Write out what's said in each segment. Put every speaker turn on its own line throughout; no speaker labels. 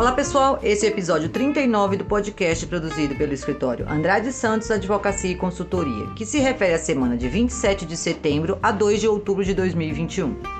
Olá pessoal, esse é o episódio 39 do podcast produzido pelo escritório Andrade Santos Advocacia e Consultoria, que se refere à semana de 27 de setembro a 2 de outubro de 2021.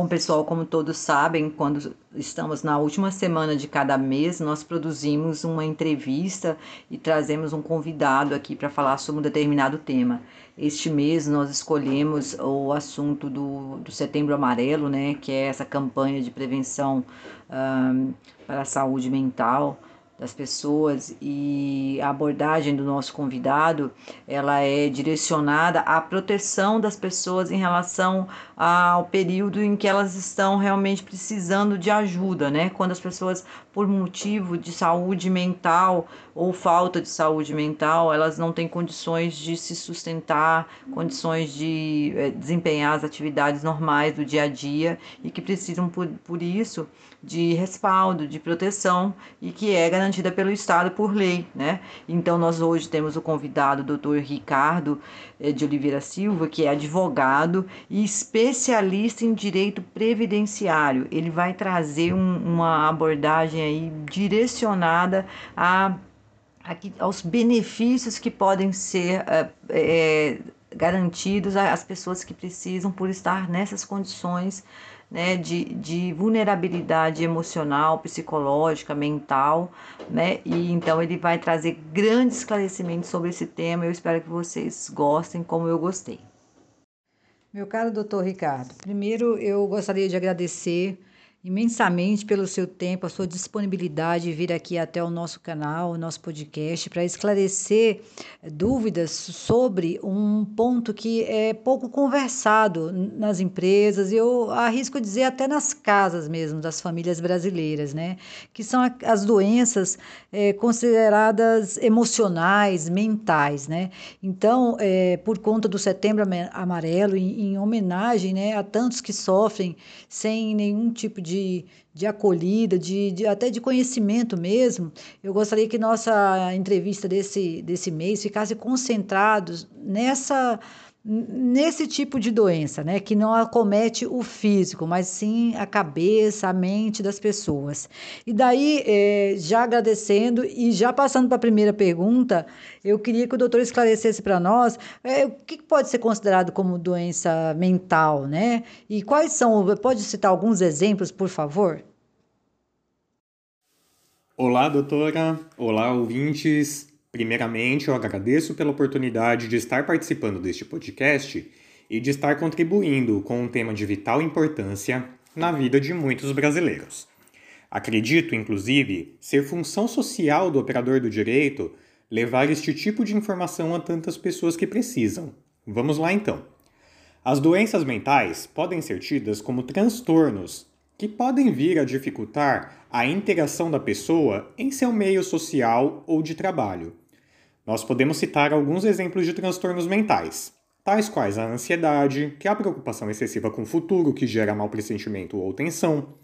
Bom, pessoal, como todos sabem, quando estamos na última semana de cada mês, nós produzimos uma entrevista e trazemos um convidado aqui para falar sobre um determinado tema. Este mês nós escolhemos o assunto do, do Setembro Amarelo, né, que é essa campanha de prevenção um, para a saúde mental das pessoas e a abordagem do nosso convidado ela é direcionada à proteção das pessoas em relação ao período em que elas estão realmente precisando de ajuda, né? Quando as pessoas por motivo de saúde mental ou falta de saúde mental, elas não têm condições de se sustentar, condições de é, desempenhar as atividades normais do dia a dia e que precisam por, por isso de respaldo, de proteção e que é garantida pelo Estado por lei, né? Então nós hoje temos o convidado, o doutor Ricardo eh, de Oliveira Silva, que é advogado e especialista em direito previdenciário. Ele vai trazer um, uma abordagem aí direcionada a, a, aos benefícios que podem ser é, garantidos às pessoas que precisam por estar nessas condições né, de, de vulnerabilidade emocional, psicológica, mental, né? E então ele vai trazer grandes esclarecimentos sobre esse tema. Eu espero que vocês gostem como eu gostei. Meu caro doutor Ricardo, primeiro eu gostaria de agradecer imensamente pelo seu tempo, a sua disponibilidade de vir aqui até o nosso canal, o nosso podcast, para esclarecer dúvidas sobre um ponto que é pouco conversado nas empresas, e eu arrisco dizer até nas casas mesmo das famílias brasileiras, né? Que são as doenças é, consideradas emocionais, mentais, né? Então, é, por conta do Setembro Amarelo, em, em homenagem né, a tantos que sofrem sem nenhum tipo de de, de acolhida, de, de, até de conhecimento mesmo, eu gostaria que nossa entrevista desse, desse mês ficasse concentrados nessa nesse tipo de doença, né, que não acomete o físico, mas sim a cabeça, a mente das pessoas. E daí, é, já agradecendo e já passando para a primeira pergunta, eu queria que o doutor esclarecesse para nós é, o que pode ser considerado como doença mental, né? E quais são, pode citar alguns exemplos, por favor?
Olá, doutora. Olá, ouvintes. Primeiramente, eu agradeço pela oportunidade de estar participando deste podcast e de estar contribuindo com um tema de vital importância na vida de muitos brasileiros. Acredito, inclusive, ser função social do operador do direito levar este tipo de informação a tantas pessoas que precisam. Vamos lá então. As doenças mentais podem ser tidas como transtornos que podem vir a dificultar a interação da pessoa em seu meio social ou de trabalho. Nós podemos citar alguns exemplos de transtornos mentais, tais quais a ansiedade, que é a preocupação excessiva com o futuro, que gera mau pressentimento ou tensão,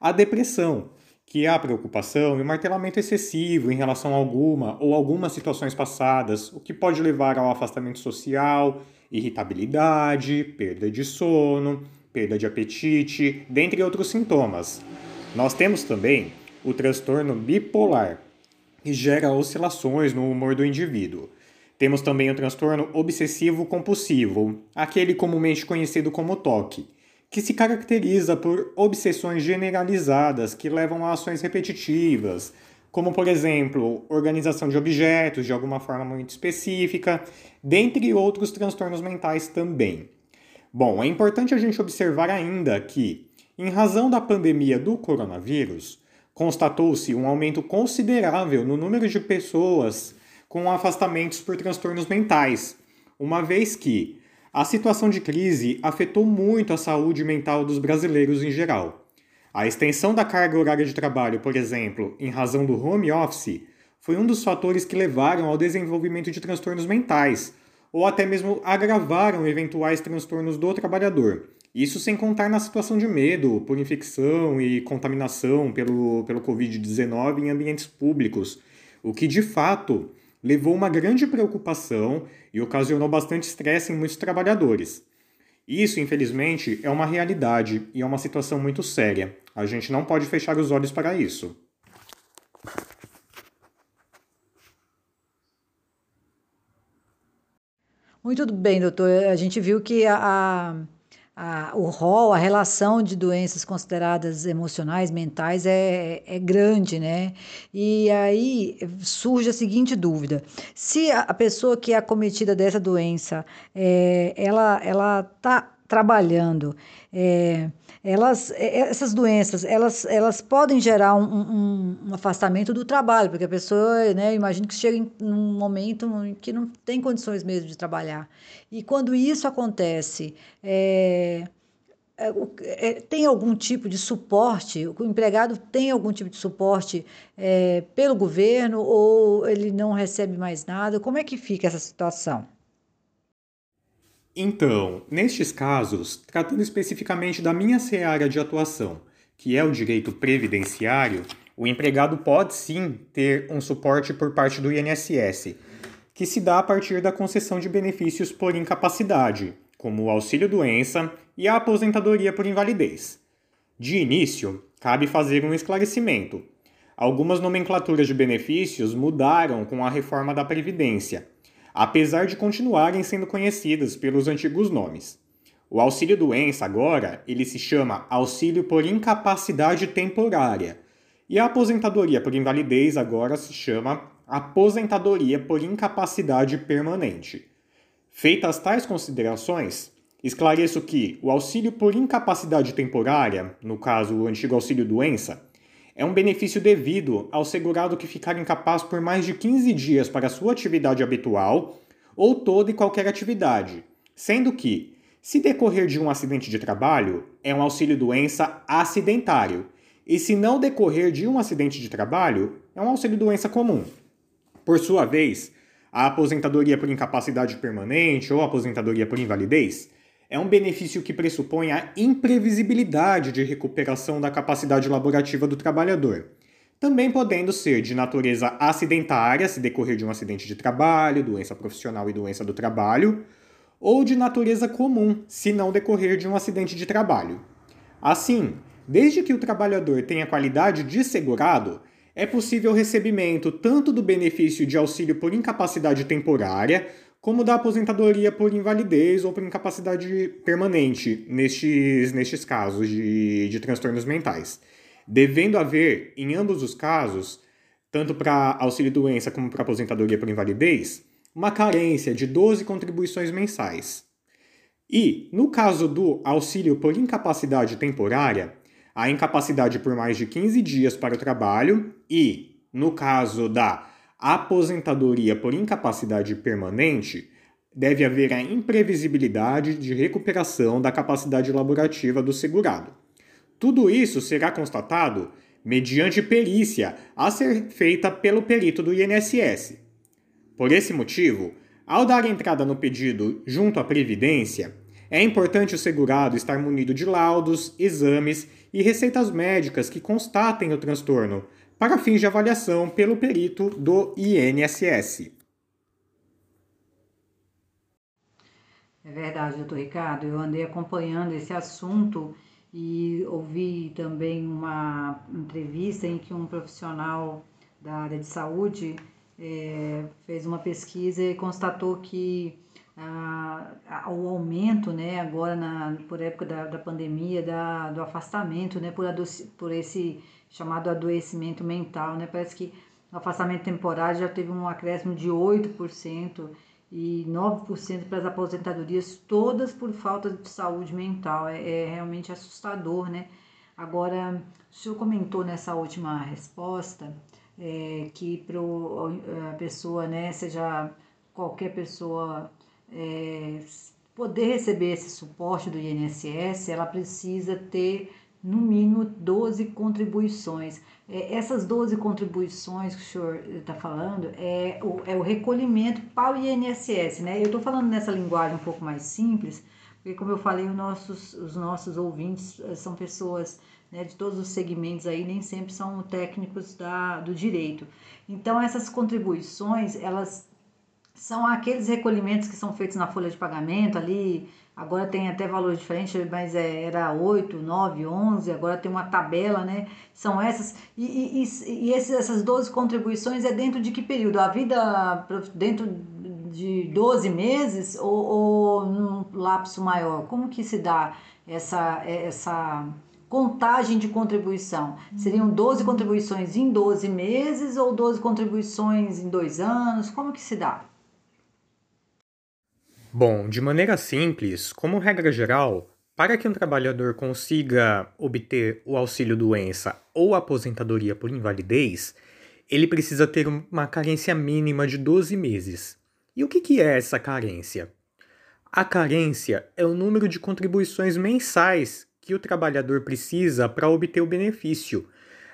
a depressão, que é a preocupação e o martelamento excessivo em relação a alguma ou algumas situações passadas, o que pode levar ao afastamento social, irritabilidade, perda de sono, perda de apetite, dentre outros sintomas. Nós temos também o transtorno bipolar, e gera oscilações no humor do indivíduo. Temos também o transtorno obsessivo compulsivo, aquele comumente conhecido como TOC, que se caracteriza por obsessões generalizadas que levam a ações repetitivas, como por exemplo, organização de objetos de alguma forma muito específica, dentre outros transtornos mentais também. Bom, é importante a gente observar ainda que, em razão da pandemia do coronavírus, constatou-se um aumento considerável no número de pessoas com afastamentos por transtornos mentais, uma vez que a situação de crise afetou muito a saúde mental dos brasileiros em geral. A extensão da carga horária de trabalho, por exemplo, em razão do home office, foi um dos fatores que levaram ao desenvolvimento de transtornos mentais, ou até mesmo agravaram eventuais transtornos do trabalhador, isso sem contar na situação de medo por infecção e contaminação pelo, pelo Covid-19 em ambientes públicos, o que de fato levou uma grande preocupação e ocasionou bastante estresse em muitos trabalhadores. Isso, infelizmente, é uma realidade e é uma situação muito séria. A gente não pode fechar os olhos para isso.
Muito bem, doutor. A gente viu que a, a, o rol, a relação de doenças consideradas emocionais, mentais, é, é grande, né? E aí surge a seguinte dúvida: se a, pessoa que é acometida dessa doença, é, ela está trabalhando, é, elas, é, essas doenças, elas, elas podem gerar um, um, um, afastamento do trabalho, porque a pessoa, né, imagino que chega em um momento em que não tem condições mesmo de trabalhar. E quando isso acontece, é, é, é, tem algum tipo de suporte? O empregado tem algum tipo de suporte é, pelo governo ou ele não recebe mais nada? Como é que fica essa situação?
Então, nestes casos, tratando especificamente da minha seara de atuação, que é o direito previdenciário, o empregado pode sim ter um suporte por parte do INSS, que se dá a partir da concessão de benefícios por incapacidade, como o auxílio-doença e a aposentadoria por invalidez. De início, cabe fazer um esclarecimento. Algumas nomenclaturas de benefícios mudaram com a reforma da Previdência apesar de continuarem sendo conhecidas pelos antigos nomes. O auxílio doença agora, ele se chama auxílio por incapacidade temporária, e a aposentadoria por invalidez agora se chama aposentadoria por incapacidade permanente. Feitas tais considerações, esclareço que o auxílio por incapacidade temporária, no caso o antigo auxílio doença, é um benefício devido ao segurado que ficar incapaz por mais de 15 dias para sua atividade habitual ou toda e qualquer atividade, sendo que, se decorrer de um acidente de trabalho, é um auxílio-doença acidentário, e se não decorrer de um acidente de trabalho, é um auxílio-doença comum. Por sua vez, a aposentadoria por incapacidade permanente ou aposentadoria por invalidez é um benefício que pressupõe a imprevisibilidade de recuperação da capacidade laborativa do trabalhador, também podendo ser de natureza acidentária, se decorrer de um acidente de trabalho, doença profissional e doença do trabalho, ou de natureza comum, se não decorrer de um acidente de trabalho. Assim, desde que o trabalhador tenha qualidade de segurado, é possível o recebimento tanto do benefício de auxílio por incapacidade temporária, como da aposentadoria por invalidez ou por incapacidade permanente nestes, nestes casos de, de transtornos mentais. Devendo haver, em ambos os casos, tanto para auxílio-doença como para aposentadoria por invalidez, uma carência de 12 contribuições mensais. E, no caso do auxílio por incapacidade temporária, a incapacidade por mais de 15 dias para o trabalho e, no caso da aposentadoria por incapacidade permanente, deve haver a imprevisibilidade de recuperação da capacidade laborativa do segurado. Tudo isso será constatado mediante perícia a ser feita pelo perito do INSS. Por esse motivo, ao dar entrada no pedido junto à Previdência, é importante o segurado estar munido de laudos, exames e receitas médicas que constatem o transtorno, para fins de avaliação pelo perito do INSS.
É verdade, doutor Ricardo. Eu andei acompanhando esse assunto e ouvi também uma entrevista em que um profissional da área de saúde é, fez uma pesquisa e constatou que ah, o aumento, né, agora na, por época da, da pandemia, da, do afastamento, né, por, por esse chamado adoecimento mental, né? Parece que o afastamento temporário já teve um acréscimo de 8% e 9% para as aposentadorias, todas por falta de saúde mental. É, é, realmente assustador, né? Agora, o senhor comentou nessa última resposta é, que para a pessoa, né, seja qualquer pessoa é, poder receber esse suporte do INSS, ela precisa ter no mínimo 12 contribuições. É, essas 12 contribuições que o senhor está falando é o, é o recolhimento para o INSS, né? Eu estou falando nessa linguagem um pouco mais simples, porque como eu falei, os nossos, os nossos ouvintes eh, são pessoas né, de todos os segmentos aí, nem sempre são técnicos da, do direito. Então, essas contribuições, elas São aqueles recolhimentos que são feitos na folha de pagamento ali, agora tem até valor diferente, mas é, era 8, 9, 11, agora tem uma tabela, né? São essas. E, e, e esses, essas 12 contribuições é dentro de que período? A vida dentro de 12 meses ou, ou num lapso maior? Como que se dá essa, essa contagem de contribuição? Seriam 12 contribuições em 12 meses ou 12 contribuições em dois anos? Como que se dá?
Bom, de maneira simples, como regra geral, para que um trabalhador consiga obter o auxílio-doença ou aposentadoria por invalidez, ele precisa ter uma carência mínima de 12 meses. E o que é essa carência? A carência é o número de contribuições mensais que o trabalhador precisa para obter o benefício.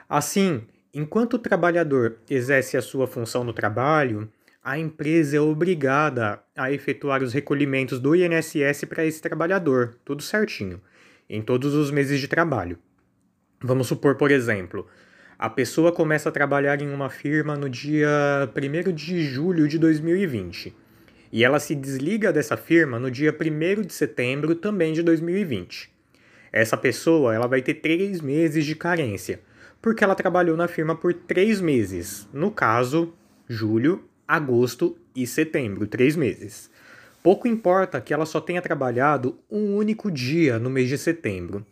Assim, enquanto o trabalhador exerce a sua função no trabalho, a empresa é obrigada a efetuar os recolhimentos do INSS para esse trabalhador, tudo certinho, em todos os meses de trabalho. Vamos supor, por exemplo, a pessoa começa a trabalhar em uma firma no dia 1 de julho de 2020 e ela se desliga dessa firma no dia 1 de setembro também de 2020. Essa pessoa ela vai ter três meses de carência, porque ela trabalhou na firma por três meses, no caso, julho, agosto e setembro, três meses. Pouco importa que ela só tenha trabalhado um único dia no mês de setembro.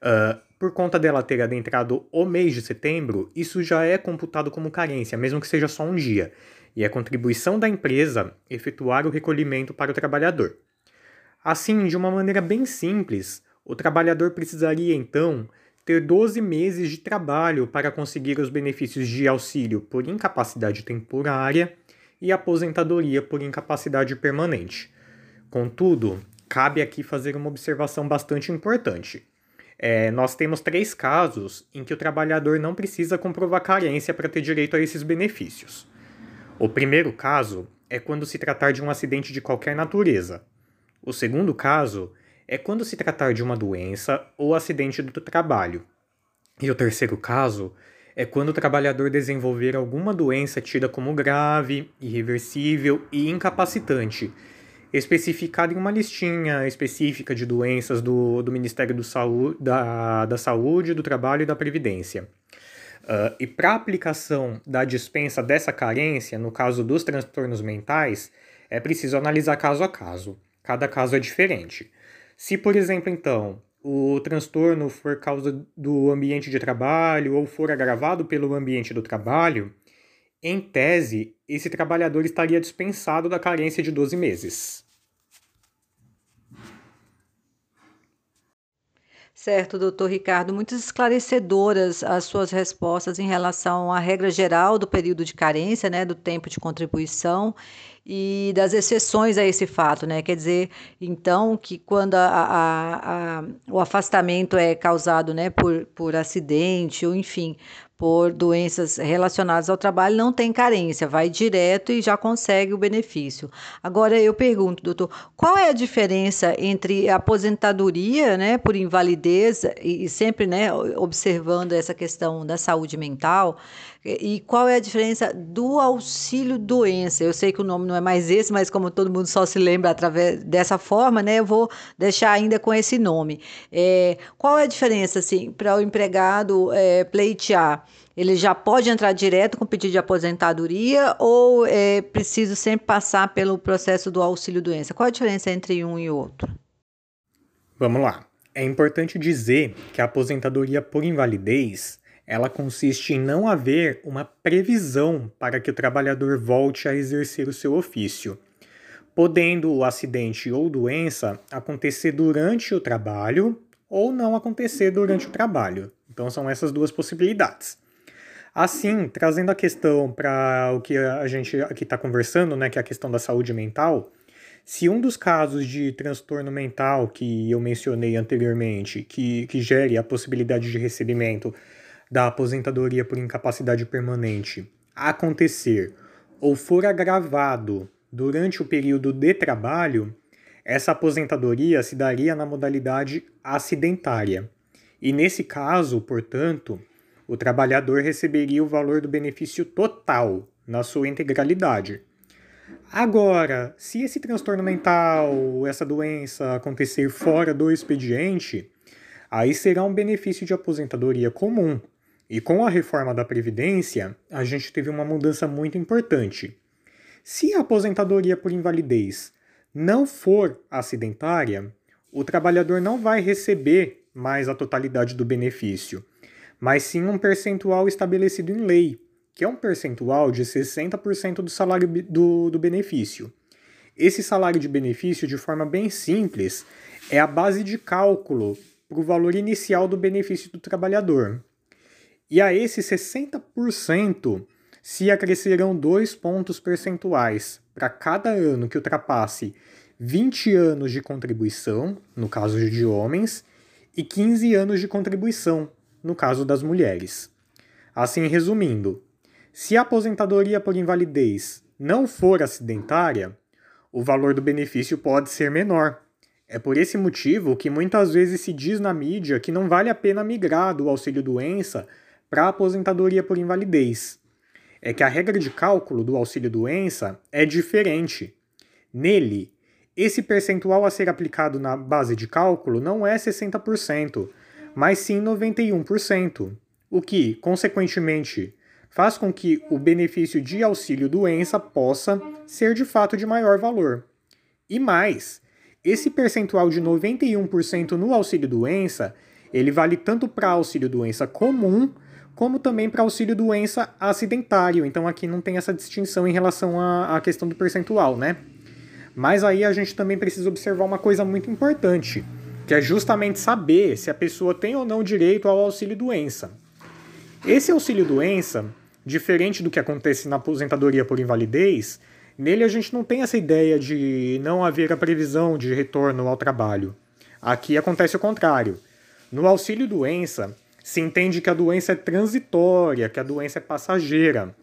Uh, por conta dela ter adentrado o mês de setembro, isso já é computado como carência, mesmo que seja só um dia, e é contribuição da empresa efetuar o recolhimento para o trabalhador. Assim, de uma maneira bem simples, o trabalhador precisaria então ter 12 meses de trabalho para conseguir os benefícios de auxílio por incapacidade temporária e aposentadoria por incapacidade permanente. Contudo, cabe aqui fazer uma observação bastante importante. É, nós temos três casos em que o trabalhador não precisa comprovar carência para ter direito a esses benefícios. O primeiro caso é quando se tratar de um acidente de qualquer natureza. O segundo caso é quando se tratar de uma doença ou acidente do trabalho. E o terceiro caso é quando o trabalhador desenvolver alguma doença tida como grave, irreversível e incapacitante, especificada em uma listinha específica de doenças do, do Ministério do Saúde, da, da Saúde, do Trabalho e da Previdência. Uh, e para aplicação da dispensa dessa carência, no caso dos transtornos mentais, é preciso analisar caso a caso. Cada caso é diferente. Se, por exemplo, então, o transtorno for causa do ambiente de trabalho ou for agravado pelo ambiente do trabalho, em tese, esse trabalhador estaria dispensado da carência de 12 meses.
Certo, doutor Ricardo, muito esclarecedoras as suas respostas em relação à regra geral do período de carência, né, do tempo de contribuição e das exceções a esse fato, né? Quer dizer, então, que quando a, a, a, o afastamento é causado né, por, por acidente ou, enfim, por doenças relacionadas ao trabalho, não tem carência, vai direto e já consegue o benefício. Agora eu pergunto, doutor, qual é a diferença entre aposentadoria, né, por invalidez e, e sempre, né, observando essa questão da saúde mental, e qual é a diferença do auxílio doença? Eu sei que o nome não é mais esse, mas como todo mundo só se lembra através dessa forma, né? Eu vou deixar ainda com esse nome. É, qual é a diferença, assim, para o empregado é, pleitear? Ele já pode entrar direto com pedido de aposentadoria ou é preciso sempre passar pelo processo do auxílio doença? Qual a diferença entre um e outro?
Vamos lá. É importante dizer que a aposentadoria por invalidez ela consiste em não haver uma previsão para que o trabalhador volte a exercer o seu ofício, podendo o acidente ou doença acontecer durante o trabalho ou não acontecer durante o trabalho. Então são essas duas possibilidades. Assim, trazendo a questão para o que a gente aqui está conversando, né, que é a questão da saúde mental, se um dos casos de transtorno mental que eu mencionei anteriormente, que, que gere a possibilidade de recebimento da aposentadoria por incapacidade permanente acontecer ou for agravado durante o período de trabalho, essa aposentadoria se daria na modalidade acidentária. E nesse caso, portanto, o trabalhador receberia o valor do benefício total, na sua integralidade. Agora, se esse transtorno mental, essa doença acontecer fora do expediente, aí será um benefício de aposentadoria comum. E com a reforma da Previdência, a gente teve uma mudança muito importante. Se a aposentadoria por invalidez não for acidentária, o trabalhador não vai receber mais a totalidade do benefício, mas sim um percentual estabelecido em lei, que é um percentual de 60% do salário do, do benefício. Esse salário de benefício, de forma bem simples, é a base de cálculo para o valor inicial do benefício do trabalhador. E a esse 60% se acrescerão dois pontos percentuais para cada ano que ultrapasse 20 anos de contribuição, no caso de homens, e 15 anos de contribuição, no caso das mulheres. Assim, resumindo, se a aposentadoria por invalidez não for acidentária, o valor do benefício pode ser menor. É por esse motivo que muitas vezes se diz na mídia que não vale a pena migrar do auxílio-doença para a aposentadoria por invalidez. É que a regra de cálculo do auxílio-doença é diferente. Nele, esse percentual a ser aplicado na base de cálculo não é 60%, mas sim 91%, o que, consequentemente, faz com que o benefício de auxílio-doença possa ser de fato de maior valor. E mais, esse percentual de 91% no auxílio-doença, ele vale tanto para auxílio-doença comum, como também para auxílio-doença acidentário. Então aqui não tem essa distinção em relação à, à questão do percentual, né? Mas aí a gente também precisa observar uma coisa muito importante, que é justamente saber se a pessoa tem ou não direito ao auxílio-doença. Esse auxílio-doença, Diferente do que acontece na aposentadoria por invalidez, nele a gente não tem essa ideia de não haver a previsão de retorno ao trabalho. Aqui acontece o contrário. No auxílio doença, se entende que a doença é transitória, que a doença é passageira.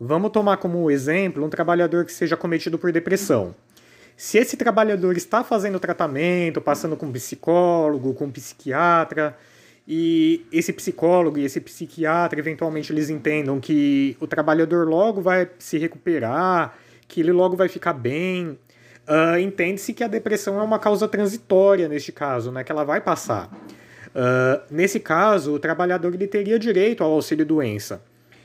Vamos tomar como exemplo um trabalhador que seja cometido por depressão. Se esse trabalhador está fazendo tratamento, passando com um psicólogo, com um psiquiatra, e esse psicólogo e esse psiquiatra eventualmente eles entendam que o trabalhador logo vai se recuperar, que ele logo vai ficar bem. Uh, Entende-se que a depressão é uma causa transitória neste caso, né, que ela vai passar. Uh, nesse caso, o trabalhador ele teria direito ao auxílio-doença.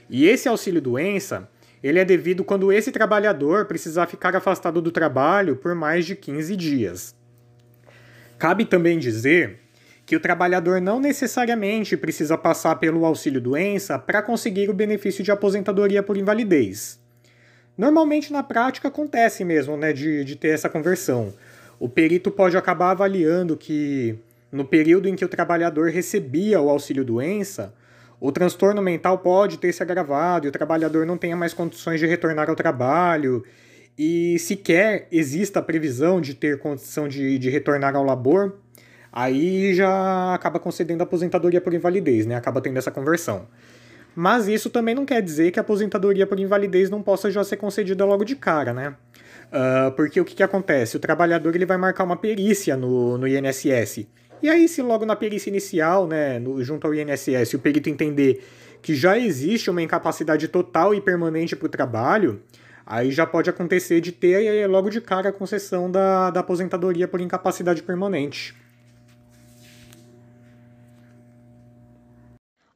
E esse auxílio-doença ele é devido quando esse trabalhador precisar ficar afastado do trabalho por mais de 15 dias. Cabe também dizer que o trabalhador não necessariamente precisa passar pelo auxílio-doença para conseguir o benefício de aposentadoria por invalidez. Normalmente na prática acontece mesmo, né, de, de ter essa conversão. O perito pode acabar avaliando que no período em que o trabalhador recebia o auxílio-doença, o transtorno mental pode ter se agravado e o trabalhador não tenha mais condições de retornar ao trabalho e sequer exista a previsão de ter condição de, de retornar ao labor aí já acaba concedendo aposentadoria por invalidez, né? Acaba tendo essa conversão. Mas isso também não quer dizer que a aposentadoria por invalidez não possa já ser concedida logo de cara, né? Uh, porque o que, que acontece? O trabalhador ele vai marcar uma perícia no, no INSS. E aí, se logo na perícia inicial, né, no, junto ao INSS, o perito entender que já existe uma incapacidade total e permanente para o trabalho, aí já pode acontecer de ter logo de cara a concessão da, da aposentadoria por incapacidade permanente.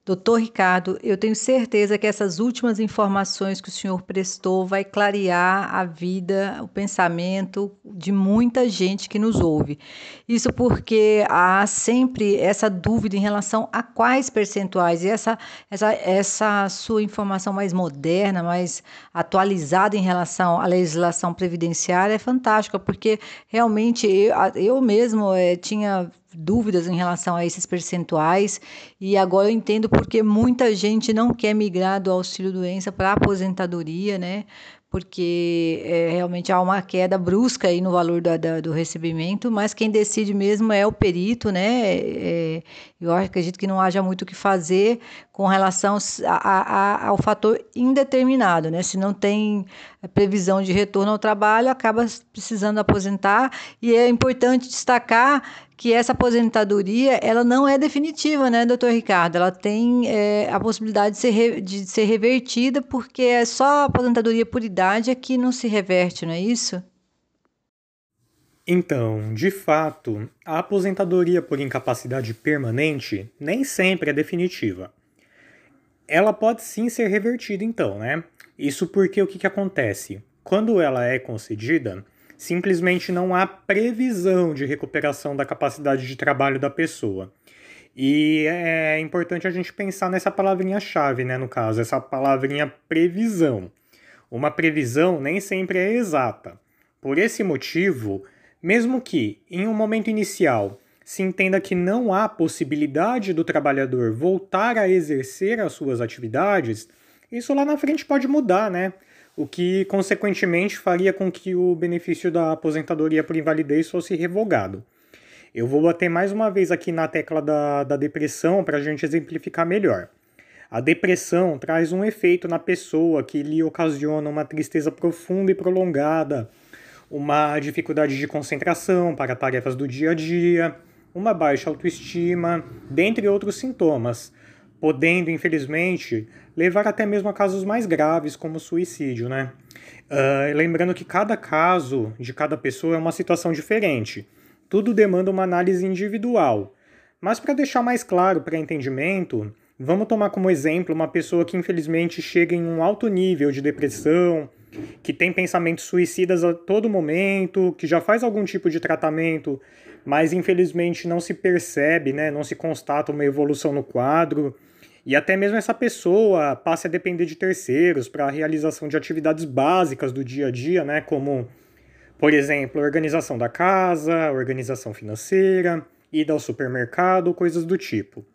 Doutor Ricardo, eu tenho certeza que essas últimas informações que o senhor prestou vai clarear a vida, o pensamento de muita gente que nos ouve. Isso porque há sempre essa dúvida em relação a quais percentuais. E essa, essa, essa sua informação mais moderna, mais atualizada em relação à legislação previdenciária é fantástica, porque realmente eu, eu mesmo é, tinha dúvidas em relação a esses percentuais e agora eu entendo porque muita gente não quer migrar do auxílio doença para a aposentadoria, né? porque é, realmente há uma queda brusca aí no valor da, do recebimento, mas quem decide mesmo é o perito, né? É, eu acredito que não haja muito o que fazer com relação a, a, ao fator indeterminado, né? Se não tem previsão de retorno ao trabalho, acaba precisando aposentar, e é importante destacar que essa aposentadoria ela não é definitiva, né, doutor Ricardo? Ela tem é, a possibilidade de ser, re, de ser revertida, porque é só a aposentadoria por idade é que não se reverte, não é isso?
Então, de fato, a aposentadoria por incapacidade permanente nem sempre é definitiva. Ela pode sim ser revertida, então, né? Isso porque o que, que acontece? Quando ela é concedida, simplesmente não há previsão de recuperação da capacidade de trabalho da pessoa. E é importante a gente pensar nessa palavrinha-chave, né, no caso, essa palavrinha previsão. Uma previsão nem sempre é exata. Por esse motivo, mesmo que, em um momento inicial, se entenda que não há possibilidade do trabalhador voltar a exercer as suas atividades, isso lá na frente pode mudar, né? O que, consequentemente, faria com que o benefício da aposentadoria por invalidez fosse revogado. Eu vou bater mais uma vez aqui na tecla da, da depressão para a gente exemplificar melhor. A depressão traz um efeito na pessoa que lhe ocasiona uma tristeza profunda e prolongada, uma dificuldade de concentração para tarefas do dia a dia, uma baixa autoestima, dentre outros sintomas, podendo, infelizmente, levar até mesmo a casos mais graves, como suicídio, né? Uh, lembrando que cada caso de cada pessoa é uma situação diferente. Tudo demanda uma análise individual. Mas para deixar mais claro para entendimento, vamos tomar como exemplo uma pessoa que infelizmente chega em um alto nível de depressão, que tem pensamentos suicidas a todo momento, que já faz algum tipo de tratamento, mas infelizmente não se percebe, né, não se constata uma evolução no quadro, e até mesmo essa pessoa passe a depender de terceiros para a realização de atividades básicas do dia a dia, né, como, por exemplo, organização da casa, organização financeira, ida ao supermercado, coisas do tipo.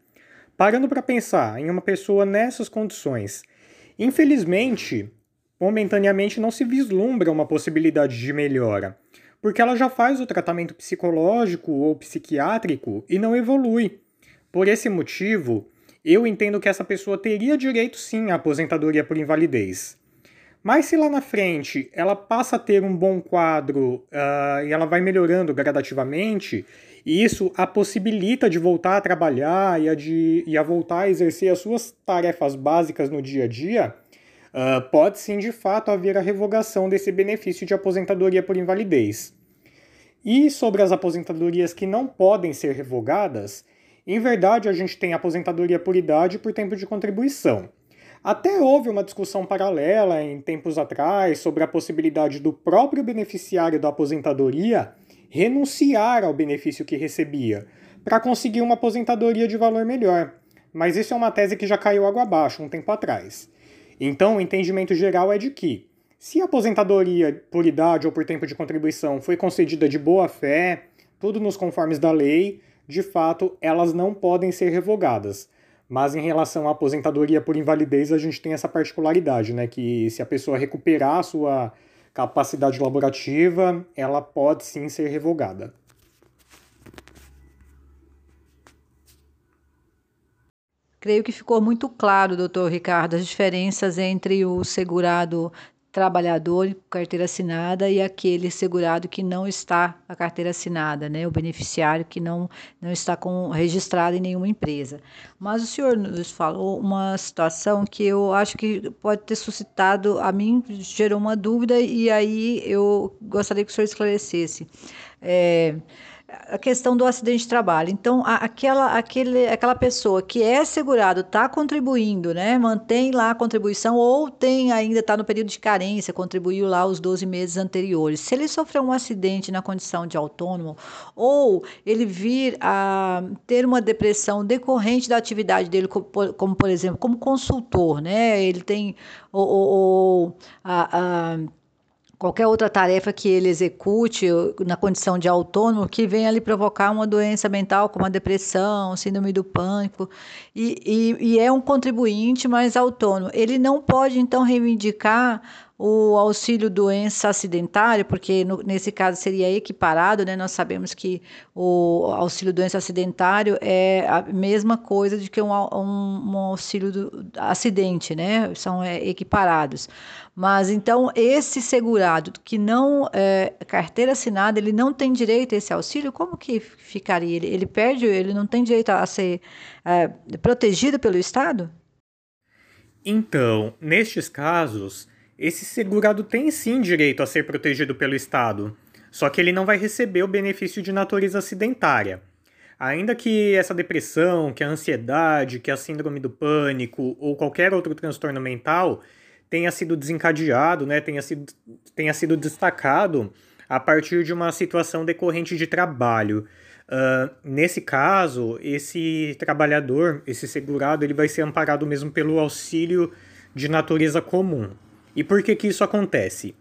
Parando para pensar em uma pessoa nessas condições, infelizmente, momentaneamente não se vislumbra uma possibilidade de melhora, porque ela já faz o tratamento psicológico ou psiquiátrico e não evolui. Por esse motivo, eu entendo que essa pessoa teria direito sim à aposentadoria por invalidez. Mas se lá na frente ela passa a ter um bom quadro uh, e ela vai melhorando gradativamente, e isso a possibilita de voltar a trabalhar e a, de, e a voltar a exercer as suas tarefas básicas no dia a dia, uh, pode sim de fato haver a revogação desse benefício de aposentadoria por invalidez. E sobre as aposentadorias que não podem ser revogadas, em verdade a gente tem aposentadoria por idade por tempo de contribuição. Até houve uma discussão paralela em tempos atrás sobre a possibilidade do próprio beneficiário da aposentadoria renunciar ao benefício que recebia para conseguir uma aposentadoria de valor melhor. Mas isso é uma tese que já caiu água abaixo um tempo atrás. Então, o entendimento geral é de que, se a aposentadoria por idade ou por tempo de contribuição foi concedida de boa fé, tudo nos conformes da lei, de fato, elas não podem ser revogadas. Mas em relação à aposentadoria por invalidez, a gente tem essa particularidade, né? Que se a pessoa recuperar a sua capacidade laborativa, ela pode sim ser revogada.
Creio que ficou muito claro, doutor Ricardo, as diferenças entre o segurado trabalhador com carteira assinada e aquele segurado que não está a carteira assinada, né? O beneficiário que não, não está com, registrado em nenhuma empresa. Mas o senhor nos falou uma situação que eu acho que pode ter suscitado, a mim gerou uma dúvida e aí eu gostaria que o senhor esclarecesse. É, a questão do acidente de trabalho. Então, a, aquela, aquele, aquela pessoa que é segurado está contribuindo, né? Mantém lá a contribuição ou tem ainda está no período de carência, contribuiu lá os 12 meses anteriores. Se ele sofrer um acidente na condição de autônomo ou ele vir a ter uma depressão decorrente da atividade dele, como, como por exemplo, como consultor, né? Ele tem ou, ou, ou a, a qualquer outra tarefa que ele execute na condição de autônomo que venha lhe provocar uma doença mental como a depressão, síndrome do pânico, e, e, e é um contribuinte mais autônomo. Ele não pode, então, reivindicar o auxílio doença acidentário, porque no, nesse caso seria equiparado, né? Nós sabemos que o auxílio doença acidentário é a mesma coisa de que um, um, um auxílio do acidente, né? São é, equiparados. Mas então esse segurado que não é carteira assinada, ele não tem direito a esse auxílio, como que ficaria? Ele, ele perde, ele não tem direito a ser é, protegido pelo Estado?
Então, nestes casos, esse segurado tem sim direito a ser protegido pelo Estado, só que ele não vai receber o benefício de natureza acidentária. Ainda que essa depressão, que a ansiedade, que a síndrome do pânico ou qualquer outro transtorno mental tenha sido desencadeado, né, tenha, sido, tenha sido destacado a partir de uma situação decorrente de trabalho. Uh, nesse caso, esse trabalhador, esse segurado, ele vai ser amparado mesmo pelo auxílio de natureza comum. E por que, que isso acontece?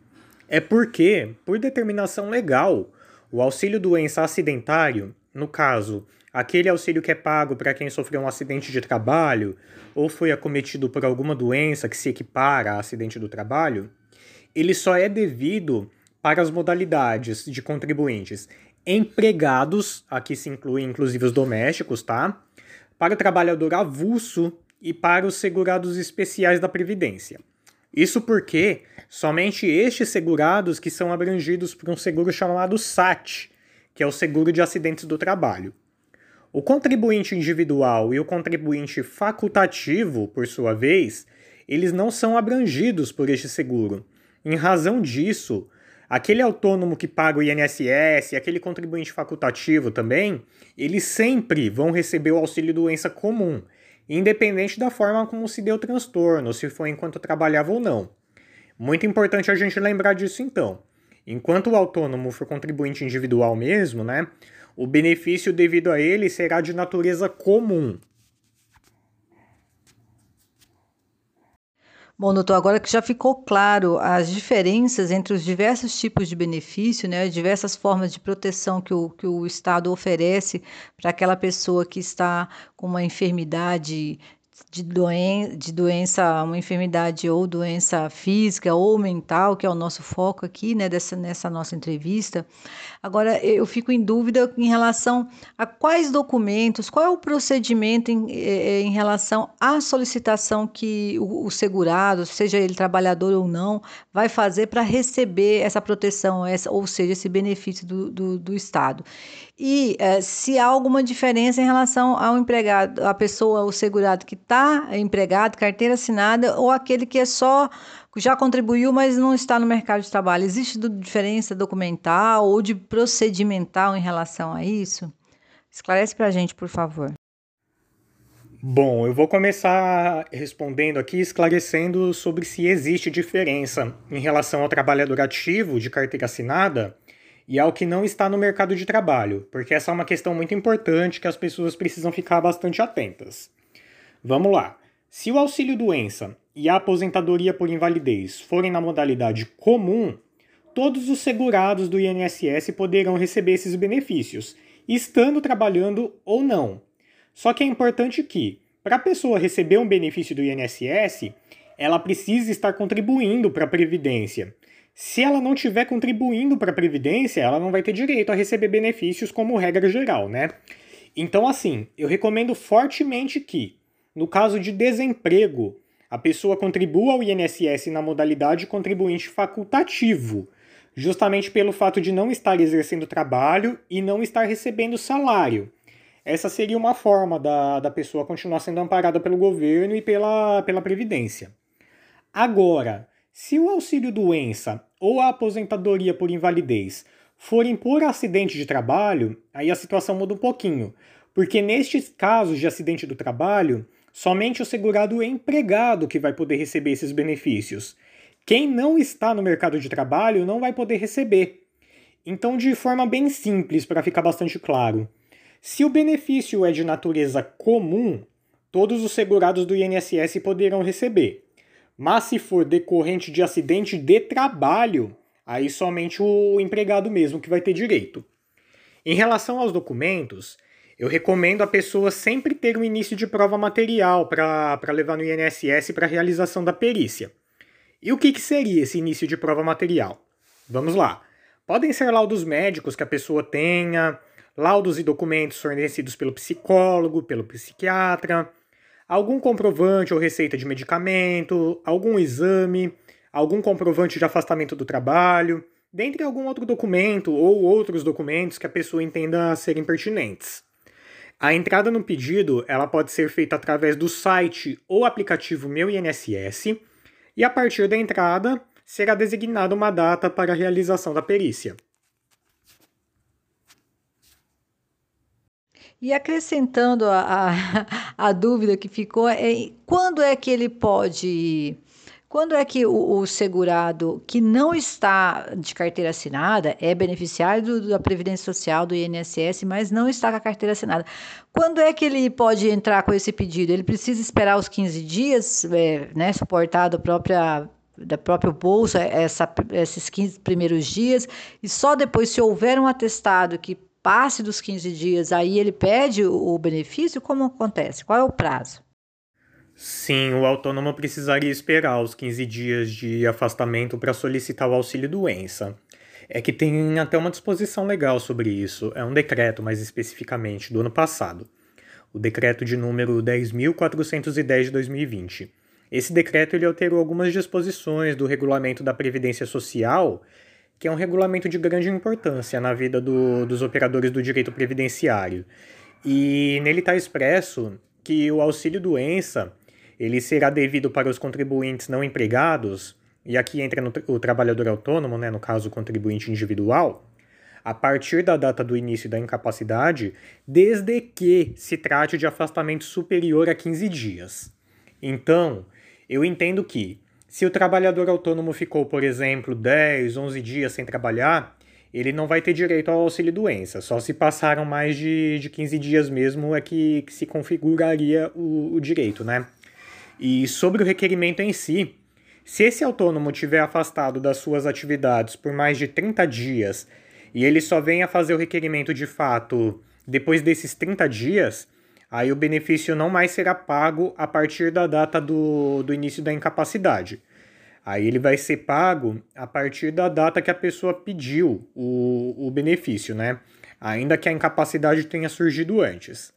É porque, por determinação legal, o auxílio doença acidentário, no caso, aquele auxílio que é pago para quem sofreu um acidente de trabalho ou foi acometido por alguma doença que se equipara a acidente do trabalho, ele só é devido para as modalidades de contribuintes empregados, aqui se inclui inclusive os domésticos, tá? Para o trabalhador avulso e para os segurados especiais da Previdência. Isso porque somente estes segurados que são abrangidos por um seguro chamado SAT, que é o seguro de acidentes do trabalho. O contribuinte individual e o contribuinte facultativo, por sua vez, eles não são abrangidos por este seguro. Em razão disso, aquele autônomo que paga o INSS, aquele contribuinte facultativo também, eles sempre vão receber o auxílio doença comum, independente da forma como se deu o transtorno, se foi enquanto trabalhava ou não. Muito importante a gente lembrar disso então. Enquanto o autônomo for contribuinte individual mesmo, né, o benefício devido a ele será de natureza comum,
Bom, doutor, agora que já ficou claro as diferenças entre os diversos tipos de benefício, né, as diversas formas de proteção que o, que o Estado oferece para aquela pessoa que está com uma enfermidade de, doen de doença, uma enfermidade ou doença física ou mental, que é o nosso foco aqui, né, dessa, nessa nossa entrevista. Agora, eu fico em dúvida em relação a quais documentos, qual é o procedimento em, eh, em relação à solicitação que o, o segurado, seja ele trabalhador ou não, vai fazer para receber essa proteção, essa, ou seja, esse benefício do, do, do Estado e é, se há alguma diferença em relação ao empregado, a pessoa, o segurado que está empregado, carteira assinada, ou aquele que é só já contribuiu, mas não está no mercado de trabalho. Existe diferença documental ou de procedimental em relação a isso? Esclarece para a gente, por favor.
Bom, eu vou começar respondendo aqui, esclarecendo sobre se existe diferença em relação ao trabalhador ativo de carteira assinada e ao que não está no mercado de trabalho, porque essa é uma questão muito importante que as pessoas precisam ficar bastante atentas. Vamos lá. Se o auxílio doença e a aposentadoria por invalidez forem na modalidade comum, todos os segurados do INSS poderão receber esses benefícios, estando trabalhando ou não. Só que é importante que, para a pessoa receber um benefício do INSS, ela precisa estar contribuindo para a Previdência. Se ela não estiver contribuindo para a Previdência, ela não vai ter direito a receber benefícios como regra geral, né? Então, assim, eu recomendo fortemente que, no caso de desemprego, a pessoa contribua ao INSS na modalidade contribuinte facultativo, justamente pelo fato de não estar exercendo trabalho e não estar recebendo salário. Essa seria uma forma da, da pessoa continuar sendo amparada pelo governo e pela, pela Previdência. Agora, se o auxílio doença ou a aposentadoria por invalidez forem por acidente de trabalho, aí a situação muda um pouquinho, porque nestes casos de acidente do trabalho, somente o segurado empregado que vai poder receber esses benefícios. Quem não está no mercado de trabalho não vai poder receber. Então, de forma bem simples, para ficar bastante claro, se o benefício é de natureza comum, todos os segurados do INSS poderão receber. Mas se for decorrente de acidente de trabalho, aí somente o empregado mesmo que vai ter direito. Em relação aos documentos, eu recomendo a pessoa sempre ter um início de prova material para levar no INSS para realização da perícia. E o que, que seria esse início de prova material? Vamos lá. Podem ser laudos médicos que a pessoa tenha, laudos e documentos fornecidos pelo psicólogo, pelo psiquiatra, algum comprovante ou receita de medicamento, algum exame, algum comprovante de afastamento do trabalho, dentre algum outro documento ou outros documentos que a pessoa entenda serem pertinentes. A entrada no pedido ela pode ser feita através do site ou aplicativo Meu INSS e a partir da entrada será designada uma data para a realização da perícia.
E acrescentando a, a, a, dúvida que ficou, é quando é que ele pode. Quando é que o, o, segurado que não está de carteira assinada é beneficiário da Previdência Social, do INSS, mas não está com a carteira assinada? Quando é que ele pode entrar com esse pedido? Ele precisa esperar os 15 dias, é, né, suportado a própria da próprio bolso essa, esses 15 primeiros dias, e só depois, se houver um atestado que passe dos 15 dias, aí ele pede o benefício? Como acontece? Qual é o prazo?
Sim, o autônomo precisaria esperar os 15 dias de afastamento para solicitar o auxílio doença. É que tem até uma disposição legal sobre isso, é um decreto mais especificamente do ano passado. O decreto de número 10.410 de 2020. Esse decreto ele alterou algumas disposições do regulamento da Previdência Social que é um regulamento de grande importância na vida do, dos operadores do direito previdenciário. E nele está expresso que o auxílio doença ele será devido para os contribuintes não empregados, e aqui entra no, o trabalhador autônomo, né, no caso o contribuinte individual, a partir da data do início da incapacidade, desde que se trate de afastamento superior a 15 dias. Então, eu entendo que se o trabalhador autônomo ficou, por exemplo, 10, 11 dias sem trabalhar, ele não vai ter direito ao auxílio doença. Só se passaram mais de, de 15 dias mesmo é que, que se configuraria o, o direito, né? E sobre o requerimento em si, se esse autônomo tiver afastado das suas atividades por mais de 30 dias e ele só venha fazer o requerimento de fato depois desses 30 dias, aí o benefício não mais será pago a partir da data do, do início da incapacidade. Aí ele vai ser pago a partir da data que a pessoa pediu o, o benefício, né? Ainda que a incapacidade tenha surgido antes.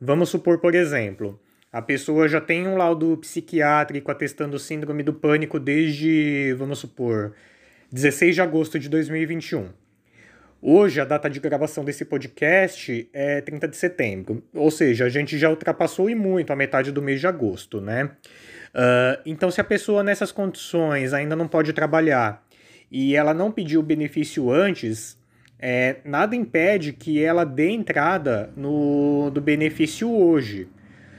Vamos supor, por exemplo, a pessoa já tem um laudo psiquiátrico atestando síndrome do pânico desde, vamos supor, 16 de agosto de 2021. Hoje, a data de gravação desse podcast é 30 de setembro, ou seja, a gente já ultrapassou e muito a metade do mês de agosto, né? Uh, então, se a pessoa nessas condições ainda não pode trabalhar e ela não pediu o benefício antes, é, nada impede que ela dê entrada no do benefício hoje.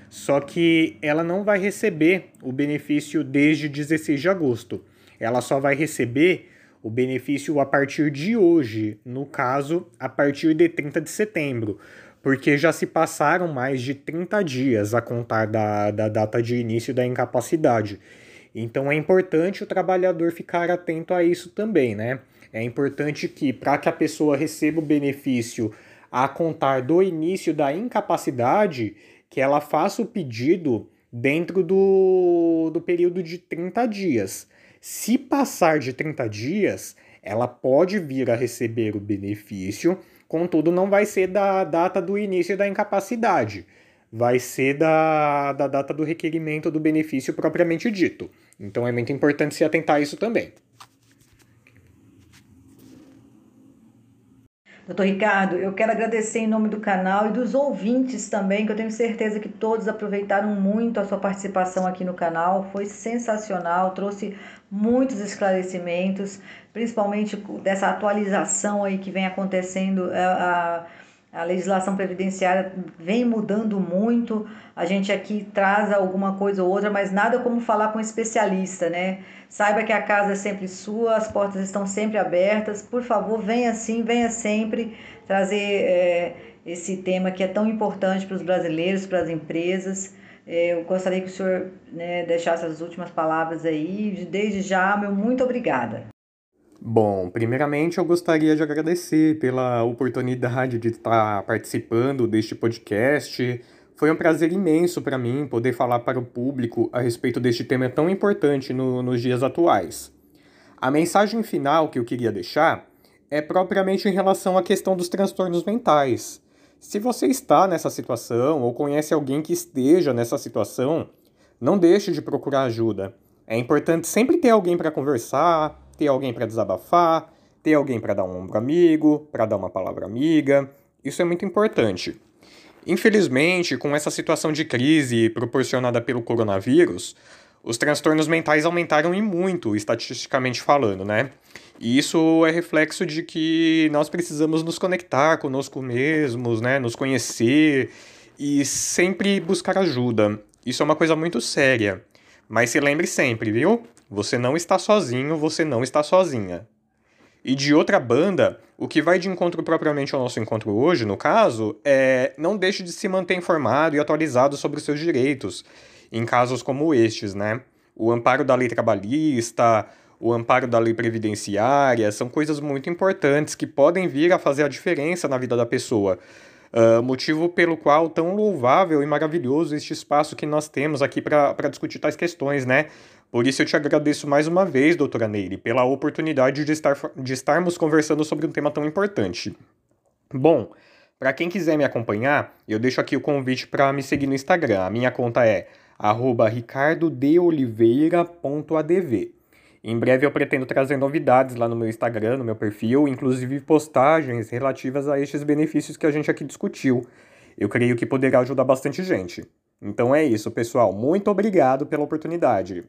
Só que ela não vai receber o benefício desde 16 de agosto. Ela só vai receber o benefício a partir de hoje, no caso, a partir de 30 de setembro, porque já se passaram mais de 30 dias a contar da, da data de início da incapacidade. Então é importante o trabalhador ficar atento a isso também, né? É importante que, para que a pessoa receba o benefício a contar do início da incapacidade, que ela faça o pedido dentro do, do período de 30 dias. Se passar de 30 dias, ela pode vir a receber o benefício, contudo, não vai ser da data do início da incapacidade, vai ser da, da data do requerimento do benefício propriamente dito. Então é muito importante se atentar a isso também.
Doutor Ricardo, eu quero agradecer em nome do canal e dos ouvintes também, que eu tenho certeza que todos aproveitaram muito a sua participação aqui no canal. Foi sensacional, trouxe muitos esclarecimentos, principalmente dessa atualização aí que vem acontecendo. É, a, a legislação previdenciária vem mudando muito. A gente aqui traz alguma coisa ou outra, mas nada como falar com um especialista, né? Saiba que a casa é sempre sua, as portas estão sempre abertas. Por favor, venha sim, venha sempre trazer é, esse tema que é tão importante para os brasileiros, para as empresas. É, eu gostaria que o senhor né, deixasse as últimas palavras aí. Desde já, meu muito obrigada.
Bom, primeiramente eu gostaria de agradecer pela oportunidade de estar participando deste podcast, Foi um prazer imenso para mim poder falar para o público a respeito deste tema tão importante no, nos dias atuais. A mensagem final que eu queria deixar é propriamente em relação à questão dos transtornos mentais. Se você está nessa situação ou conhece alguém que esteja nessa situação, não deixe de procurar ajuda. É importante sempre ter alguém para conversar, ter alguém para desabafar, ter alguém para dar um ombro amigo, para dar uma palavra amiga. Isso é muito importante. Infelizmente, com essa situação de crise proporcionada pelo coronavírus, os transtornos mentais aumentaram e muito, estatisticamente falando, né? E isso é reflexo de que nós precisamos nos conectar conosco mesmos, né? Nos conhecer e sempre buscar ajuda. Isso é uma coisa muito séria. Mas se lembre sempre, viu? Você não está sozinho, você não está sozinha. E de outra banda, o que vai de encontro propriamente ao nosso encontro hoje, no caso, é não deixe de se manter informado e atualizado sobre os seus direitos, em casos como estes, né? O amparo da lei trabalhista, o amparo da lei previdenciária, são coisas muito importantes que podem vir a fazer a diferença na vida da pessoa. Uh, motivo pelo qual tão louvável e maravilhoso este espaço que nós temos aqui para discutir tais questões, né? Por isso eu te agradeço mais uma vez, doutora Neire, pela oportunidade de, estar, de estarmos conversando sobre um tema tão importante. Bom, para quem quiser me acompanhar, eu deixo aqui o convite para me seguir no Instagram. A minha conta é ricardodeoliveira.adv. Em breve eu pretendo trazer novidades lá no meu Instagram, no meu perfil, inclusive postagens relativas a estes benefícios que a gente aqui discutiu. Eu creio que poderá ajudar bastante gente. Então é isso, pessoal. Muito obrigado pela oportunidade.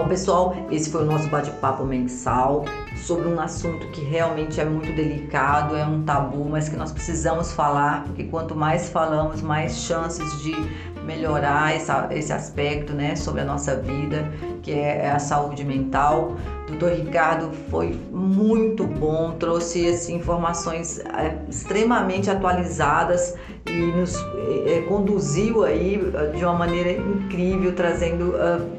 Bom, pessoal, esse foi o nosso bate-papo mensal sobre um assunto que realmente é muito delicado, é um tabu, mas que nós precisamos falar, porque quanto mais falamos, mais chances de melhorar essa, esse aspecto né, sobre a nossa vida, que é, é a saúde mental. Doutor Ricardo foi muito bom, trouxe assim, informações é, extremamente atualizadas e nos é, conduziu aí de uma maneira incrível, trazendo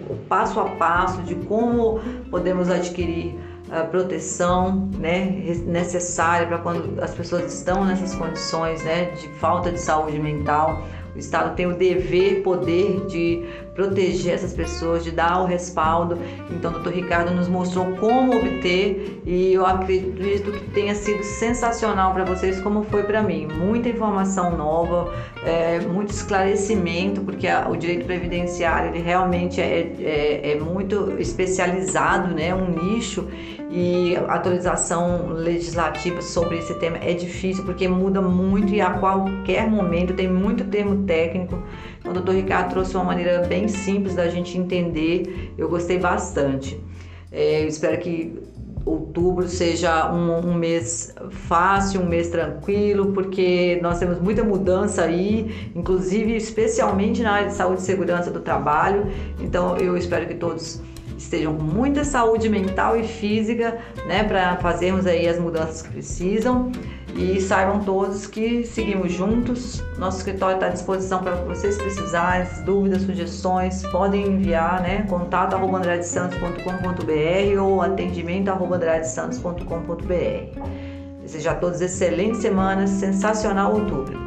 o passo a passo de como podemos adquirir a proteção né, necessária para quando as pessoas estão nessas condições né, de falta de saúde mental. O Estado tem o dever, poder de proteger essas pessoas, de dar o respaldo. Então, o doutor Ricardo nos mostrou como obter e eu acredito que tenha sido sensacional para vocês, como foi para mim. Muita informação nova, é, muito esclarecimento, porque a, o direito previdenciário ele realmente é, é, é muito especializado, né? um nicho e atualização legislativa sobre esse tema é difícil porque muda muito e a qualquer momento tem muito termo técnico. Então, o doutor Ricardo trouxe uma maneira bem simples da gente entender, eu gostei bastante. É, eu espero que outubro seja um, um, mês fácil, um mês tranquilo, porque nós temos muita mudança aí, inclusive especialmente na área de saúde e segurança do trabalho. Então eu espero que todos estejam com muita saúde mental e física, né, para fazermos aí as mudanças que precisam. E saibam todos que seguimos juntos. Nosso escritório está à disposição para vocês precisarem, dúvidas, sugestões, podem enviar, né? Contato arroba ou atendimento arroba Desejo a todos excelente semana, sensacional outubro.